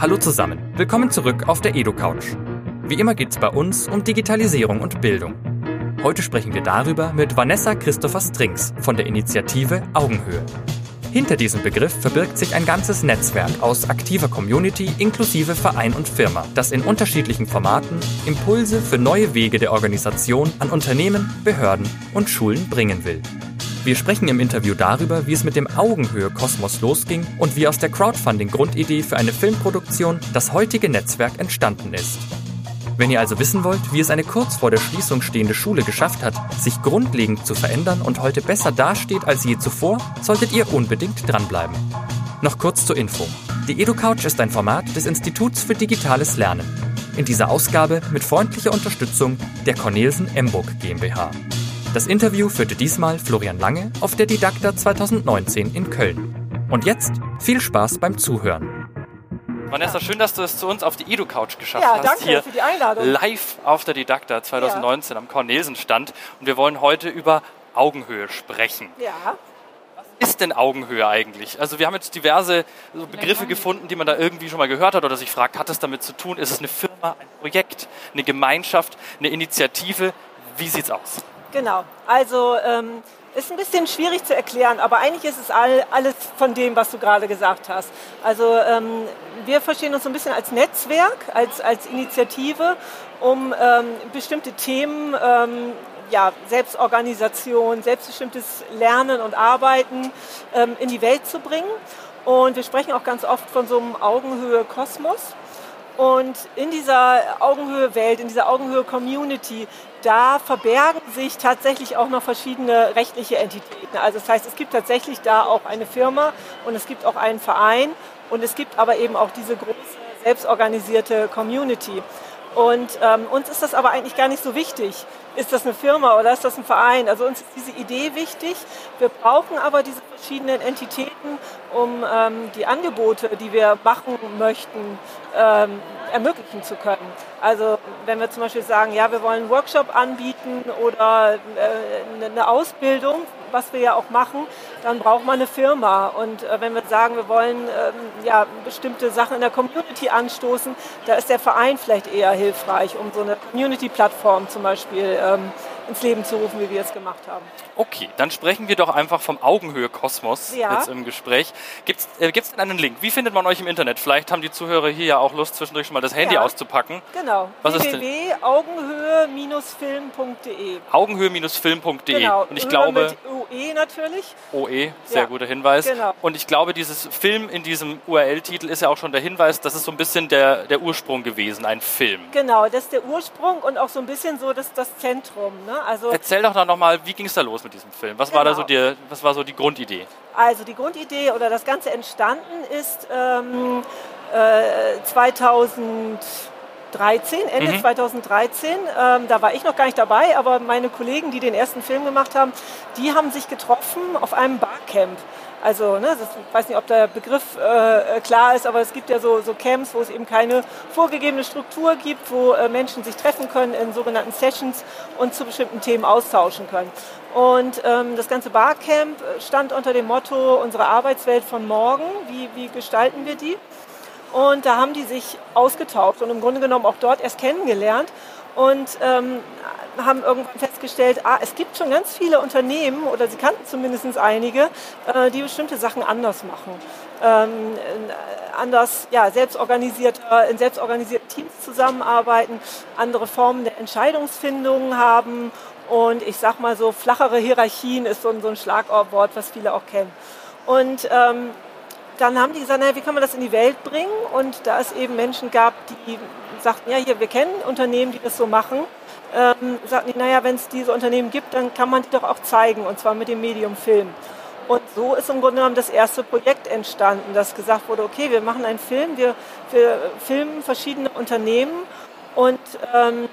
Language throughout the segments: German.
Hallo zusammen, willkommen zurück auf der EduCouch. Wie immer geht es bei uns um Digitalisierung und Bildung. Heute sprechen wir darüber mit Vanessa Christopher Strings von der Initiative Augenhöhe. Hinter diesem Begriff verbirgt sich ein ganzes Netzwerk aus aktiver Community inklusive Verein und Firma, das in unterschiedlichen Formaten Impulse für neue Wege der Organisation an Unternehmen, Behörden und Schulen bringen will. Wir sprechen im Interview darüber, wie es mit dem Augenhöhe-Kosmos losging und wie aus der Crowdfunding-Grundidee für eine Filmproduktion das heutige Netzwerk entstanden ist. Wenn ihr also wissen wollt, wie es eine kurz vor der Schließung stehende Schule geschafft hat, sich grundlegend zu verändern und heute besser dasteht als je zuvor, solltet ihr unbedingt dranbleiben. Noch kurz zur Info. Die EduCouch ist ein Format des Instituts für digitales Lernen. In dieser Ausgabe mit freundlicher Unterstützung der Cornelsen Emburg GmbH. Das Interview führte diesmal Florian Lange auf der Didakta 2019 in Köln. Und jetzt viel Spaß beim Zuhören. Vanessa, schön, dass du es zu uns auf die EduCouch geschafft ja, hast. Danke hier für die Einladung. Live auf der Didakta 2019 ja. am Cornelsen-Stand. Und wir wollen heute über Augenhöhe sprechen. Ja. Was ist denn Augenhöhe eigentlich? Also wir haben jetzt diverse Begriffe gefunden, die man da irgendwie schon mal gehört hat oder sich fragt, hat es damit zu tun? Ist es eine Firma, ein Projekt, eine Gemeinschaft, eine Initiative? Wie sieht es aus? Genau. Also ähm, ist ein bisschen schwierig zu erklären, aber eigentlich ist es all, alles von dem, was du gerade gesagt hast. Also ähm, wir verstehen uns so ein bisschen als Netzwerk, als, als Initiative, um ähm, bestimmte Themen, ähm, ja, Selbstorganisation, selbstbestimmtes Lernen und Arbeiten ähm, in die Welt zu bringen. Und wir sprechen auch ganz oft von so einem Augenhöhe-Kosmos. Und in dieser Augenhöhe-Welt, in dieser Augenhöhe-Community, da verbergen sich tatsächlich auch noch verschiedene rechtliche Entitäten. Also das heißt, es gibt tatsächlich da auch eine Firma und es gibt auch einen Verein und es gibt aber eben auch diese große selbstorganisierte Community. Und ähm, uns ist das aber eigentlich gar nicht so wichtig. Ist das eine Firma oder ist das ein Verein? Also uns ist diese Idee wichtig. Wir brauchen aber diese verschiedenen Entitäten, um ähm, die Angebote, die wir machen möchten, ähm, ermöglichen zu können. Also wenn wir zum Beispiel sagen, ja, wir wollen einen Workshop anbieten oder äh, eine Ausbildung, was wir ja auch machen, dann braucht man eine Firma. Und äh, wenn wir sagen, wir wollen ähm, ja, bestimmte Sachen in der Community anstoßen, da ist der Verein vielleicht eher hilfreich, um so eine Community-Plattform zum Beispiel ähm, ins Leben zu rufen, wie wir es gemacht haben. Okay, dann sprechen wir doch einfach vom Augenhöhe-Kosmos ja. jetzt im Gespräch. Gibt es äh, denn einen Link? Wie findet man euch im Internet? Vielleicht haben die Zuhörer hier ja auch Lust, zwischendurch schon mal das Handy ja. auszupacken. Genau. www.augenhöhe-film.de Augenhöhe-film.de genau. Und ich glaube... Mit OE natürlich. OE, sehr ja. guter Hinweis. Genau. Und ich glaube, dieses Film in diesem URL-Titel ist ja auch schon der Hinweis, das ist so ein bisschen der, der Ursprung gewesen, ein Film. Genau, das ist der Ursprung und auch so ein bisschen so das, das Zentrum. Ne? Also Erzähl doch noch mal, wie ging es da los mit diesem Film? Was, genau. war da so genau. die, was war so die Grundidee? Also die Grundidee oder das Ganze entstanden ist ähm, äh, 2013, Ende mhm. 2013. Ähm, da war ich noch gar nicht dabei, aber meine Kollegen, die den ersten Film gemacht haben, die haben sich getroffen auf einem Barcamp. Also, ne, ich weiß nicht, ob der Begriff äh, klar ist, aber es gibt ja so, so Camps, wo es eben keine vorgegebene Struktur gibt, wo äh, Menschen sich treffen können in sogenannten Sessions und zu bestimmten Themen austauschen können. Und ähm, das ganze Barcamp stand unter dem Motto unsere Arbeitswelt von morgen. Wie, wie gestalten wir die? Und da haben die sich ausgetauscht und im Grunde genommen auch dort erst kennengelernt und ähm, haben irgendwann festgestellt, ah, es gibt schon ganz viele Unternehmen oder sie kannten zumindest einige, äh, die bestimmte Sachen anders machen. Ähm, anders, ja, selbstorganisierter, in selbstorganisierten Teams zusammenarbeiten, andere Formen der Entscheidungsfindung haben und ich sag mal so, flachere Hierarchien ist so, so ein Schlagwort, was viele auch kennen. Und ähm, dann haben die gesagt, naja, wie kann man das in die Welt bringen? Und da es eben Menschen gab, die sagten, ja, hier, wir kennen Unternehmen, die das so machen, ähm, sagten die, naja, wenn es diese Unternehmen gibt, dann kann man die doch auch zeigen, und zwar mit dem Medium Film. Und so ist im Grunde genommen das erste Projekt entstanden, dass gesagt wurde, okay, wir machen einen Film, wir, wir filmen verschiedene Unternehmen und ähm,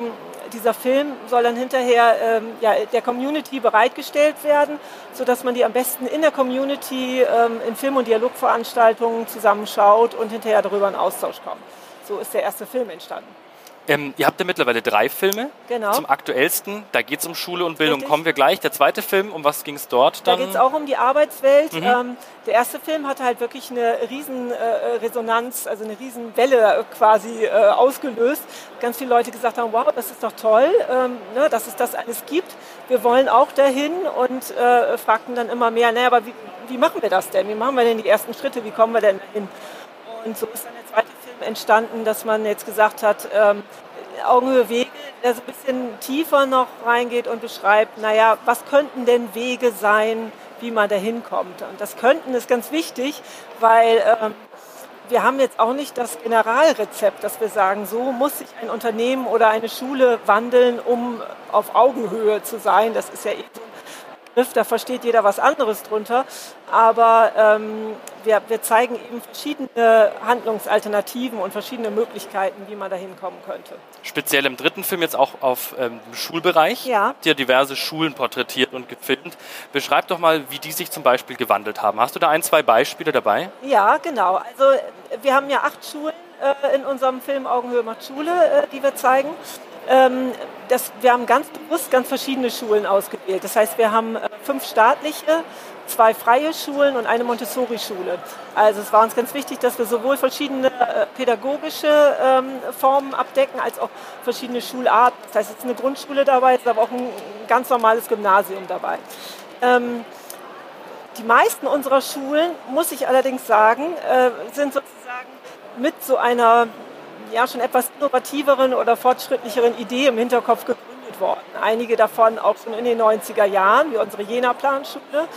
dieser Film soll dann hinterher ähm, ja, der Community bereitgestellt werden, sodass man die am besten in der Community ähm, in Film- und Dialogveranstaltungen zusammenschaut und hinterher darüber in Austausch kommt. So ist der erste Film entstanden. Ähm, ihr habt ja mittlerweile drei Filme. Genau. Zum aktuellsten, da geht es um Schule und Bildung. Richtig. Kommen wir gleich. Der zweite Film, um was ging es dort Da dann? geht es auch um die Arbeitswelt. Mhm. Ähm, der erste Film hatte halt wirklich eine riesen äh, Resonanz, also eine riesen Welle äh, quasi äh, ausgelöst. Ganz viele Leute gesagt haben, wow, das ist doch toll, ähm, ne, dass es das alles gibt. Wir wollen auch dahin und äh, fragten dann immer mehr, naja, aber wie, wie machen wir das denn? Wie machen wir denn die ersten Schritte? Wie kommen wir denn dahin? Und so ist dann entstanden, dass man jetzt gesagt hat, ähm, Augenhöhe Wege, der so ein bisschen tiefer noch reingeht und beschreibt, naja, was könnten denn Wege sein, wie man da hinkommt. Und das Könnten ist ganz wichtig, weil ähm, wir haben jetzt auch nicht das Generalrezept, dass wir sagen, so muss sich ein Unternehmen oder eine Schule wandeln, um auf Augenhöhe zu sein. Das ist ja eh so Begriff, da versteht jeder was anderes drunter. Aber ähm, wir, wir zeigen eben verschiedene Handlungsalternativen und verschiedene Möglichkeiten, wie man da hinkommen könnte. Speziell im dritten Film jetzt auch auf ähm, Schulbereich. Ja. Habt ihr diverse Schulen porträtiert und gefilmt. Beschreib doch mal, wie die sich zum Beispiel gewandelt haben. Hast du da ein, zwei Beispiele dabei? Ja, genau. Also wir haben ja acht Schulen äh, in unserem Film Augenhöhe macht Schule, äh, die wir zeigen. Ähm, das, wir haben ganz bewusst ganz verschiedene Schulen ausgewählt. Das heißt, wir haben äh, fünf staatliche, zwei freie Schulen und eine Montessori-Schule. Also es war uns ganz wichtig, dass wir sowohl verschiedene äh, pädagogische ähm, Formen abdecken, als auch verschiedene Schularten. Das heißt, es ist eine Grundschule dabei, es ist aber auch ein ganz normales Gymnasium dabei. Ähm, die meisten unserer Schulen, muss ich allerdings sagen, äh, sind sozusagen mit so einer ja, schon etwas innovativeren oder fortschrittlicheren Idee im Hinterkopf gegründet worden. Einige davon auch schon in den 90er Jahren, wie unsere Jena-Planschule,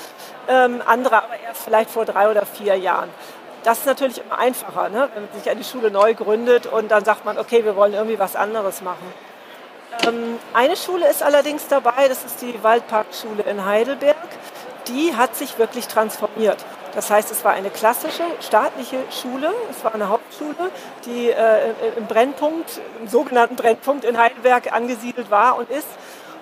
ähm, andere aber erst vielleicht vor drei oder vier Jahren. Das ist natürlich immer einfacher, ne? wenn sich eine Schule neu gründet und dann sagt man, okay, wir wollen irgendwie was anderes machen. Ähm, eine Schule ist allerdings dabei, das ist die Waldparkschule in Heidelberg. Die hat sich wirklich transformiert. Das heißt, es war eine klassische staatliche Schule, es war eine Hauptschule, die äh, im Brennpunkt, im sogenannten Brennpunkt in Heidelberg angesiedelt war und ist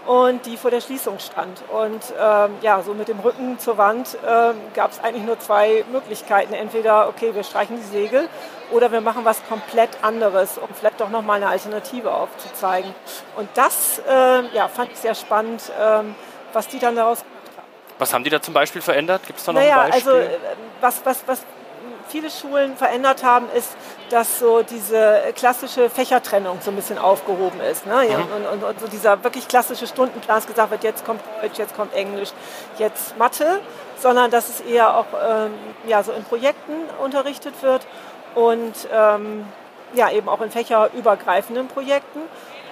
und die vor der Schließung stand. Und ähm, ja, so mit dem Rücken zur Wand ähm, gab es eigentlich nur zwei Möglichkeiten. Entweder, okay, wir streichen die Segel oder wir machen was komplett anderes, um vielleicht doch nochmal eine Alternative aufzuzeigen. Und das äh, ja, fand ich sehr spannend, ähm, was die dann daraus. Was haben die da zum Beispiel verändert? Gibt es da noch Naja, ein Beispiel? also was, was, was viele Schulen verändert haben, ist, dass so diese klassische Fächertrennung so ein bisschen aufgehoben ist. Ne? Ja, und, und, und so dieser wirklich klassische Stundenplan dass gesagt wird, jetzt kommt Deutsch, jetzt kommt Englisch, jetzt Mathe, sondern dass es eher auch ähm, ja, so in Projekten unterrichtet wird und ähm, ja, eben auch in fächerübergreifenden Projekten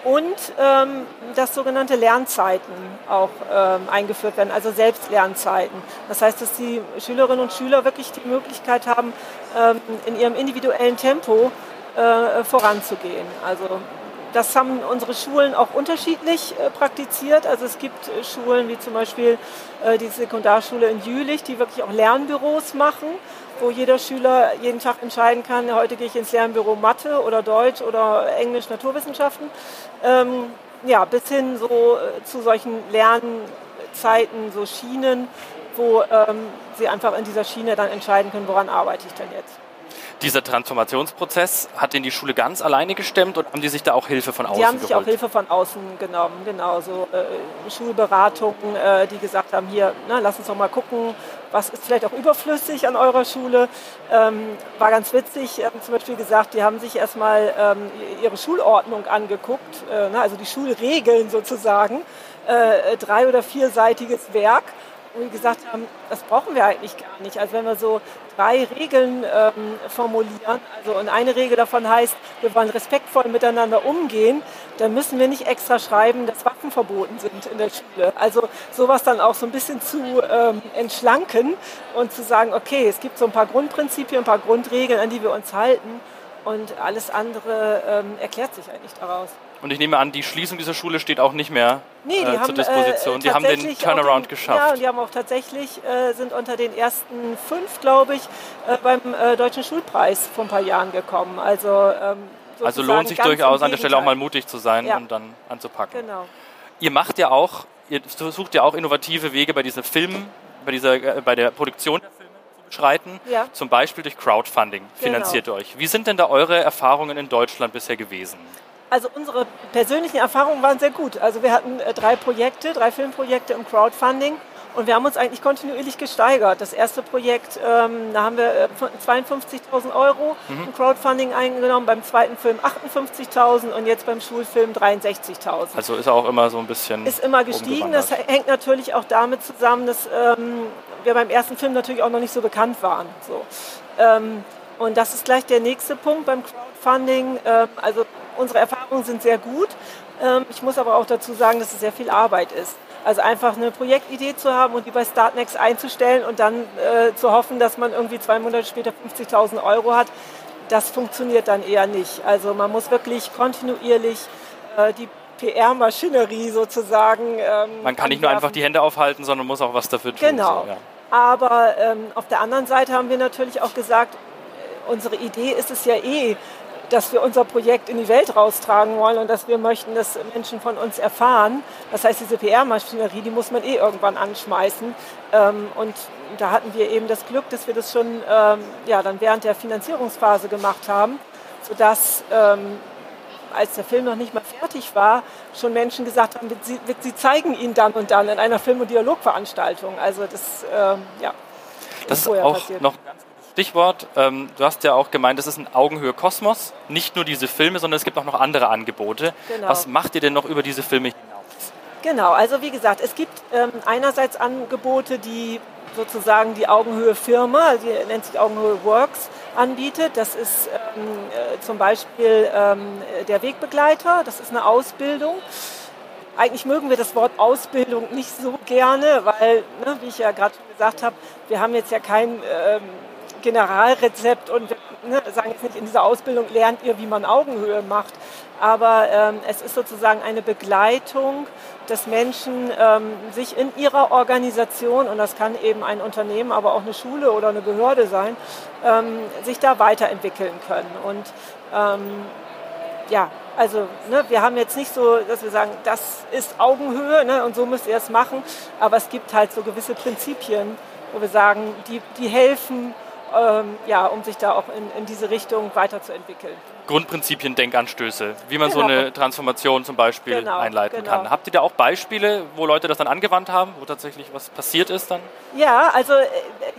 und ähm, dass sogenannte Lernzeiten auch ähm, eingeführt werden, also Selbstlernzeiten. Das heißt, dass die Schülerinnen und Schüler wirklich die Möglichkeit haben, ähm, in ihrem individuellen Tempo äh, voranzugehen. Also das haben unsere Schulen auch unterschiedlich äh, praktiziert. Also es gibt äh, Schulen wie zum Beispiel äh, die Sekundarschule in Jülich, die wirklich auch Lernbüros machen, wo jeder Schüler jeden Tag entscheiden kann, heute gehe ich ins Lernbüro Mathe oder Deutsch oder Englisch, Naturwissenschaften. Ähm, ja, bis hin so äh, zu solchen Lernzeiten, so Schienen, wo ähm, sie einfach in dieser Schiene dann entscheiden können, woran arbeite ich denn jetzt. Dieser Transformationsprozess hat den die Schule ganz alleine gestemmt und haben die sich da auch Hilfe von außen Die haben sich geholt? auch Hilfe von außen genommen, genau, so äh, Schulberatungen, äh, die gesagt haben, hier, na, lass uns doch mal gucken, was ist vielleicht auch überflüssig an eurer Schule. Ähm, war ganz witzig, haben zum Beispiel gesagt, die haben sich erstmal ähm, ihre Schulordnung angeguckt, äh, na, also die Schulregeln sozusagen, äh, drei- oder vierseitiges Werk wo wir gesagt haben, das brauchen wir eigentlich gar nicht. Also wenn wir so drei Regeln ähm, formulieren, also und eine Regel davon heißt, wir wollen respektvoll miteinander umgehen, dann müssen wir nicht extra schreiben, dass Waffen verboten sind in der Schule. Also sowas dann auch so ein bisschen zu ähm, entschlanken und zu sagen, okay, es gibt so ein paar Grundprinzipien, ein paar Grundregeln, an die wir uns halten und alles andere ähm, erklärt sich eigentlich daraus. Und ich nehme an, die Schließung dieser Schule steht auch nicht mehr Nee, äh, haben, zur Disposition. Äh, die haben den Turnaround den, geschafft. Ja, und die haben auch tatsächlich, äh, sind unter den ersten fünf, glaube ich, äh, beim äh, Deutschen Schulpreis vor ein paar Jahren gekommen. Also, ähm, also lohnt sich durchaus an der Stelle auch mal mutig zu sein Ja. und dann anzupacken. Genau. Ihr macht ja auch, ihr versucht ja auch innovative Wege bei diesen Filmen, bei, dieser, äh, bei der Produktion der Filme zu beschreiten. Ja. Zum Beispiel durch Crowdfunding Genau. finanziert ihr euch. Wie sind denn da eure Erfahrungen in Deutschland bisher gewesen? Also unsere persönlichen Erfahrungen waren sehr gut. Also wir hatten äh, drei Projekte, drei Filmprojekte im Crowdfunding und wir haben uns eigentlich kontinuierlich gesteigert. Das erste Projekt, ähm, da haben wir 52.000 äh, Euro mhm. im Crowdfunding eingenommen, beim zweiten Film 58.000 und jetzt beim Schulfilm 63.000. Also ist auch immer so ein bisschen. Ist immer gestiegen. Das hängt natürlich auch damit zusammen, dass ähm, wir beim ersten Film natürlich auch noch nicht so bekannt waren. So. Ähm, und das ist gleich der nächste Punkt beim Crowdfunding. Ähm, also unsere Erfahrungen sind sehr gut. Ähm, ich muss aber auch dazu sagen, dass es sehr viel Arbeit ist. Also einfach eine Projektidee zu haben und die bei Startnext einzustellen und dann äh, zu hoffen, dass man irgendwie zwei Monate später 50.000 Euro hat, das funktioniert dann eher nicht. Also man muss wirklich kontinuierlich äh, die PR-Maschinerie sozusagen. Ähm, man kann nicht nur einfach die Hände aufhalten, sondern muss auch was dafür tun. Genau. So, ja. Aber ähm, auf der anderen Seite haben wir natürlich auch gesagt, unsere Idee ist es ja eh, dass wir unser Projekt in die Welt raustragen wollen und dass wir möchten, dass Menschen von uns erfahren. Das heißt, diese PR-Maschinerie, die muss man eh irgendwann anschmeißen. Ähm, und da hatten wir eben das Glück, dass wir das schon ähm, ja, dann während der Finanzierungsphase gemacht haben, sodass ähm, als der Film noch nicht mal fertig war, schon Menschen gesagt haben, sie, sie zeigen ihn dann und dann in einer Film- und Dialogveranstaltung. Also das, ja. Das ist auch passiert. noch ganz Stichwort, ähm, du hast ja auch gemeint, es ist ein Augenhöhe-Kosmos. Nicht nur diese Filme, sondern es gibt auch noch andere Angebote. Genau. Was macht ihr denn noch über diese Filme hinaus? Genau, also wie gesagt, es gibt ähm, einerseits Angebote, die sozusagen die Augenhöhe-Firma, die nennt sich Augenhöhe Works, anbietet. Das ist ähm, äh, zum Beispiel ähm, der Wegbegleiter, das ist eine Ausbildung. Eigentlich mögen wir das Wort Ausbildung nicht so gerne, weil, ne, wie ich ja gerade schon gesagt habe, wir haben jetzt ja kein ähm, Generalrezept und ne, sagen jetzt nicht, in dieser Ausbildung lernt ihr, wie man Augenhöhe macht. Aber ähm, es ist sozusagen eine Begleitung, dass Menschen ähm, sich in ihrer Organisation, und das kann eben ein Unternehmen, aber auch eine Schule oder eine Behörde sein, ähm, sich da weiterentwickeln können. Und ähm, ja, also ne, wir haben jetzt nicht so, dass wir sagen, das ist Augenhöhe ne, und so müsst ihr es machen, aber es gibt halt so gewisse Prinzipien, wo wir sagen, die, die helfen, ähm, ja, um sich da auch in, in diese Richtung weiterzuentwickeln. Grundprinzipien, Denkanstöße, wie man genau. so eine Transformation zum Beispiel genau, einleiten genau. kann. Habt ihr da auch Beispiele, wo Leute das dann angewandt haben, wo tatsächlich was passiert ist dann? Ja, also äh,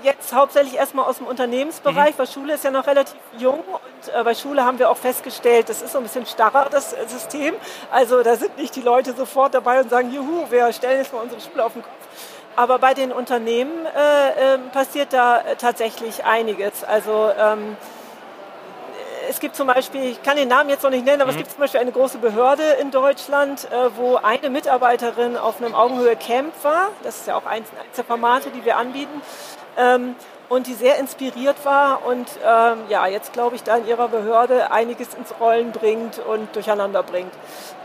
jetzt hauptsächlich erstmal aus dem Unternehmensbereich, mhm. weil Schule ist ja noch relativ jung und äh, bei Schule haben wir auch festgestellt, das ist so ein bisschen starrer, das äh, System. Also da sind nicht die Leute sofort dabei und sagen, juhu, wir stellen jetzt mal unsere Schule auf den Kopf aber bei den Unternehmen äh, äh, passiert da tatsächlich einiges. Also ähm, es gibt zum Beispiel, ich kann den Namen jetzt noch nicht nennen, aber mhm. es gibt zum Beispiel eine große Behörde in Deutschland, äh, wo eine Mitarbeiterin auf einem Augenhöhe-Camp war. Das ist ja auch eins, eins der Formate, die wir anbieten. Ähm, und die sehr inspiriert war und ähm, ja, jetzt glaube ich, da in ihrer Behörde einiges ins Rollen bringt und durcheinander bringt.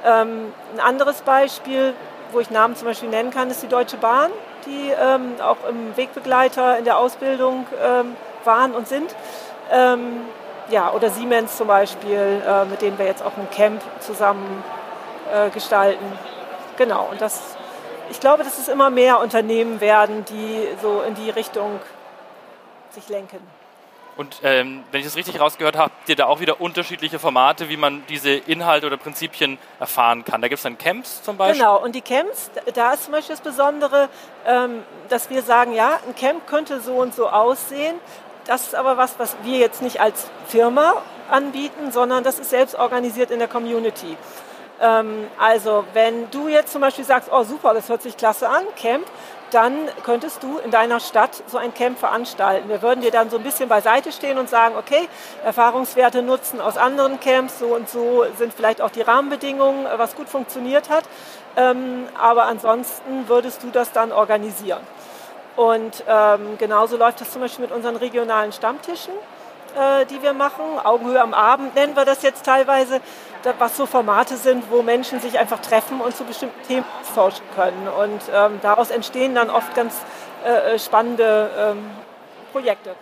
Ähm, ein anderes Beispiel, wo ich Namen zum Beispiel nennen kann, ist die Deutsche Bahn die ähm, auch im Wegbegleiter in der Ausbildung ähm, waren und sind. Ähm, ja, oder Siemens zum Beispiel, äh, mit denen wir jetzt auch ein Camp zusammen äh, gestalten. Genau, und das, ich glaube, dass es immer mehr Unternehmen werden, die so in die Richtung sich lenken. Und ähm, wenn ich das richtig rausgehört habe, habt ihr da auch wieder unterschiedliche Formate, wie man diese Inhalte oder Prinzipien erfahren kann. Da gibt es dann Camps zum Beispiel. Genau, und die Camps, da ist zum Beispiel das Besondere, ähm, dass wir sagen, ja, ein Camp könnte so und so aussehen. Das ist aber was, was wir jetzt nicht als Firma anbieten, sondern das ist selbst organisiert in der Community. Ähm, also wenn du jetzt zum Beispiel sagst, oh super, das hört sich klasse an, Camp, dann könntest du in deiner Stadt so ein Camp veranstalten. Wir würden dir dann so ein bisschen beiseite stehen und sagen, okay, Erfahrungswerte nutzen aus anderen Camps, so und so sind vielleicht auch die Rahmenbedingungen, was gut funktioniert hat. Ähm, aber ansonsten würdest du das dann organisieren. Und ähm, genauso läuft das zum Beispiel mit unseren regionalen Stammtischen, äh, die wir machen. Augenhöhe am Abend nennen wir das jetzt teilweise was so Formate sind, wo Menschen sich einfach treffen und zu bestimmten Themen austauschen können. Und ähm, daraus entstehen dann oft ganz äh, äh, spannende ähm, Projekte.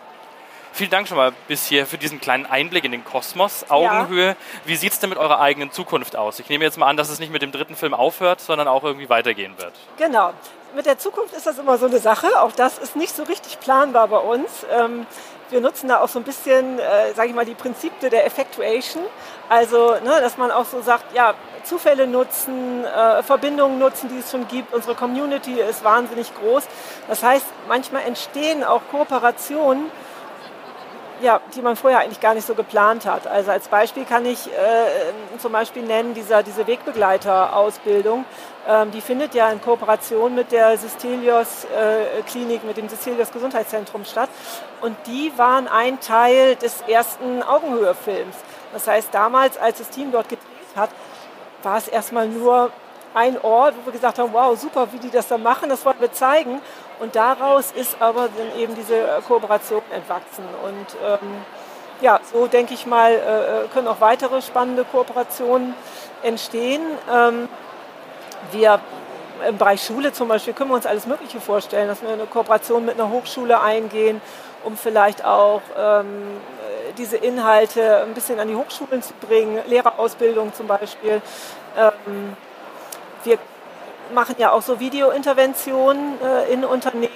Vielen Dank schon mal bis hier für diesen kleinen Einblick in den Kosmos, Augenhöhe. Ja. Wie sieht es denn mit eurer eigenen Zukunft aus? Ich nehme jetzt mal an, dass es nicht mit dem dritten Film aufhört, sondern auch irgendwie weitergehen wird. Genau. Mit der Zukunft ist das immer so eine Sache. Auch das ist nicht so richtig planbar bei uns. Wir nutzen da auch so ein bisschen, äh, sage ich mal, die Prinzipien der Effectuation. Also, ne, dass man auch so sagt, ja, Zufälle nutzen, äh, Verbindungen nutzen, die es schon gibt. Unsere Community ist wahnsinnig groß. Das heißt, manchmal entstehen auch Kooperationen, ja, die man vorher eigentlich gar nicht so geplant hat. Also als Beispiel kann ich äh, zum Beispiel nennen, dieser, diese Wegbegleiterausbildung, ähm, die findet ja in Kooperation mit der Sistelios äh, Klinik, mit dem Sistelios Gesundheitszentrum statt. Und die waren ein Teil des ersten Augenhöhe-Films. Das heißt, damals, als das Team dort gedreht hat, war es erstmal nur ein Ort, wo wir gesagt haben, wow, super, wie die das da machen, das wollen wir zeigen. Und daraus ist aber dann eben diese äh, Kooperation entwachsen. Und ähm, ja, so denke ich mal, äh, äh, können auch weitere spannende Kooperationen entstehen. Ähm, wir im Bereich Schule zum Beispiel können wir uns alles Mögliche vorstellen, dass wir eine Kooperation mit einer Hochschule eingehen, um vielleicht auch ähm, diese Inhalte ein bisschen an die Hochschulen zu bringen, Lehrerausbildung zum Beispiel. Ähm, wir machen ja auch so Videointerventionen äh, in Unternehmen.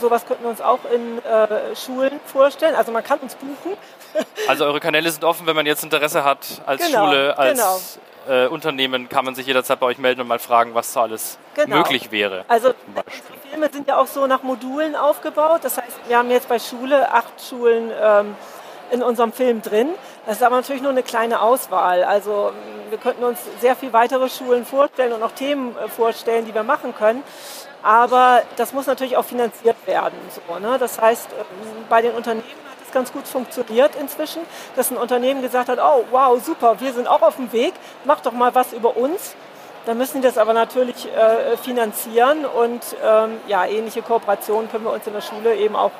Sowas könnten wir uns auch in äh, Schulen vorstellen. Also man kann uns buchen. also eure Kanäle sind offen, wenn man jetzt Interesse hat als genau, Schule, als genau. äh, Unternehmen, kann man sich jederzeit bei euch melden und mal fragen, was da alles genau. möglich wäre. Also die Filme sind ja auch so nach Modulen aufgebaut. Das heißt, wir haben jetzt bei Schule acht Schulen ähm, in unserem Film drin. Das ist aber natürlich nur eine kleine Auswahl. Also wir könnten uns sehr viel weitere Schulen vorstellen und auch Themen äh, vorstellen, die wir machen können. Aber das muss natürlich auch finanziert werden. So, ne? Das heißt, ähm, bei den Unternehmen hat es ganz gut funktioniert inzwischen, dass ein Unternehmen gesagt hat, oh wow, super, wir sind auch auf dem Weg, mach doch mal was über uns. Dann müssen die das aber natürlich äh, finanzieren und ähm, ja, ähnliche Kooperationen können wir uns in der Schule eben auch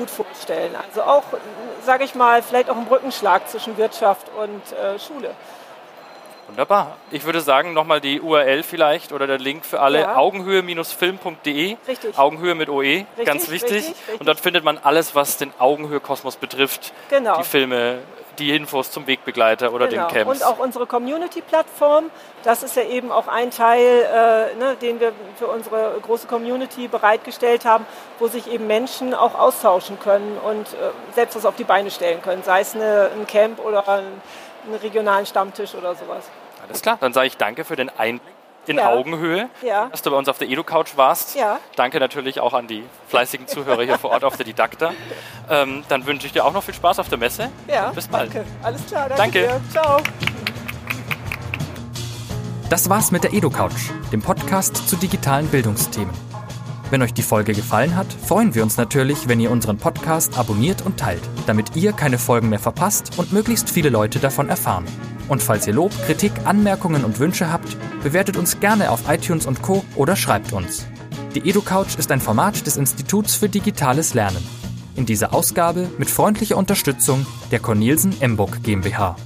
gut vorstellen. Also auch, sage ich mal, vielleicht auch ein Brückenschlag zwischen Wirtschaft und äh, Schule. Wunderbar. Ich würde sagen, nochmal die URL vielleicht oder der Link für alle, ja. augenhöhe-film.de. Richtig. Augenhöhe mit OE, richtig, ganz wichtig. Richtig, richtig. Und dort findet man alles, was den Augenhöhe-Kosmos betrifft. Genau. Die Filme, die Infos zum Wegbegleiter oder genau. den Camps. Und auch unsere Community-Plattform, das ist ja eben auch ein Teil, äh, ne, den wir für unsere große Community bereitgestellt haben, wo sich eben Menschen auch austauschen können und äh, selbst was auf die Beine stellen können, sei es eine, ein Camp oder ein, einen regionalen Stammtisch oder sowas. Alles klar, dann sage ich danke für den Einblick in ja. Augenhöhe, ja. dass du bei uns auf der Edu-Couch warst. Ja. Danke natürlich auch an die fleißigen Zuhörer hier vor Ort auf der Didakta. Ähm, dann wünsche ich dir auch noch viel Spaß auf der Messe. Ja, bis bald. Danke. Alles klar, danke. danke. Ciao. Das war's mit der Edu-Couch, dem Podcast zu digitalen Bildungsthemen. Wenn euch die Folge gefallen hat, freuen wir uns natürlich, wenn ihr unseren Podcast abonniert und teilt, damit ihr keine Folgen mehr verpasst und möglichst viele Leute davon erfahren. Und falls ihr Lob, Kritik, Anmerkungen und Wünsche habt, bewertet uns gerne auf iTunes und Co. oder schreibt uns. Die EduCouch ist ein Format des Instituts für digitales Lernen. In dieser Ausgabe mit freundlicher Unterstützung der Cornelsen Emburg GmbH.